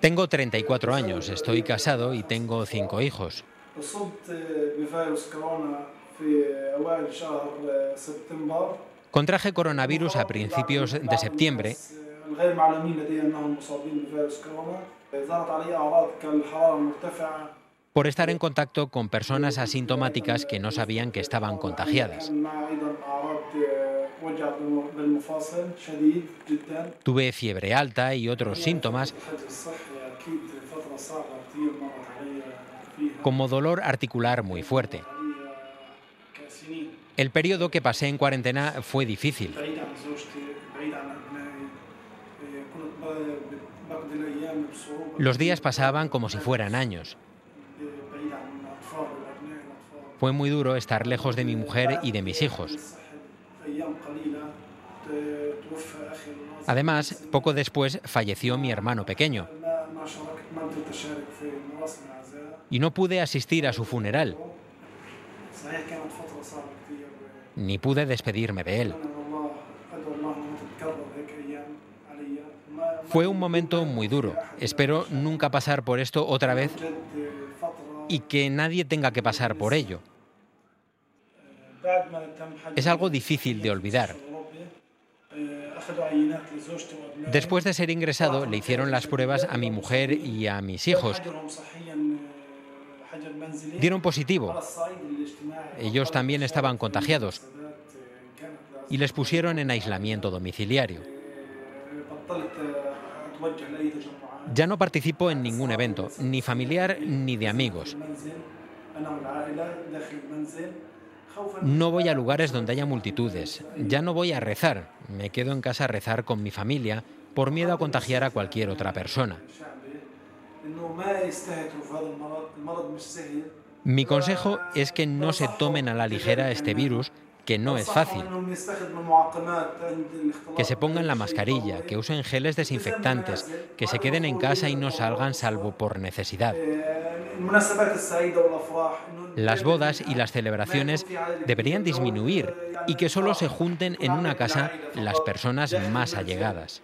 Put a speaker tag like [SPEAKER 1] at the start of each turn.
[SPEAKER 1] Tengo 34 años, estoy casado y tengo cinco hijos. Contraje coronavirus a principios de septiembre. Por estar en contacto con personas asintomáticas que no sabían que estaban contagiadas. Tuve fiebre alta y otros síntomas como dolor articular muy fuerte. El periodo que pasé en cuarentena fue difícil. Los días pasaban como si fueran años. Fue muy duro estar lejos de mi mujer y de mis hijos. Además, poco después falleció mi hermano pequeño. Y no pude asistir a su funeral. Ni pude despedirme de él. Fue un momento muy duro. Espero nunca pasar por esto otra vez y que nadie tenga que pasar por ello. Es algo difícil de olvidar. Después de ser ingresado, le hicieron las pruebas a mi mujer y a mis hijos. Dieron positivo. Ellos también estaban contagiados y les pusieron en aislamiento domiciliario. Ya no participo en ningún evento, ni familiar ni de amigos. No voy a lugares donde haya multitudes. Ya no voy a rezar. Me quedo en casa a rezar con mi familia por miedo a contagiar a cualquier otra persona. Mi consejo es que no se tomen a la ligera este virus que no es fácil. Que se pongan la mascarilla, que usen geles desinfectantes, que se queden en casa y no salgan salvo por necesidad. Las bodas y las celebraciones deberían disminuir y que solo se junten en una casa las personas más allegadas.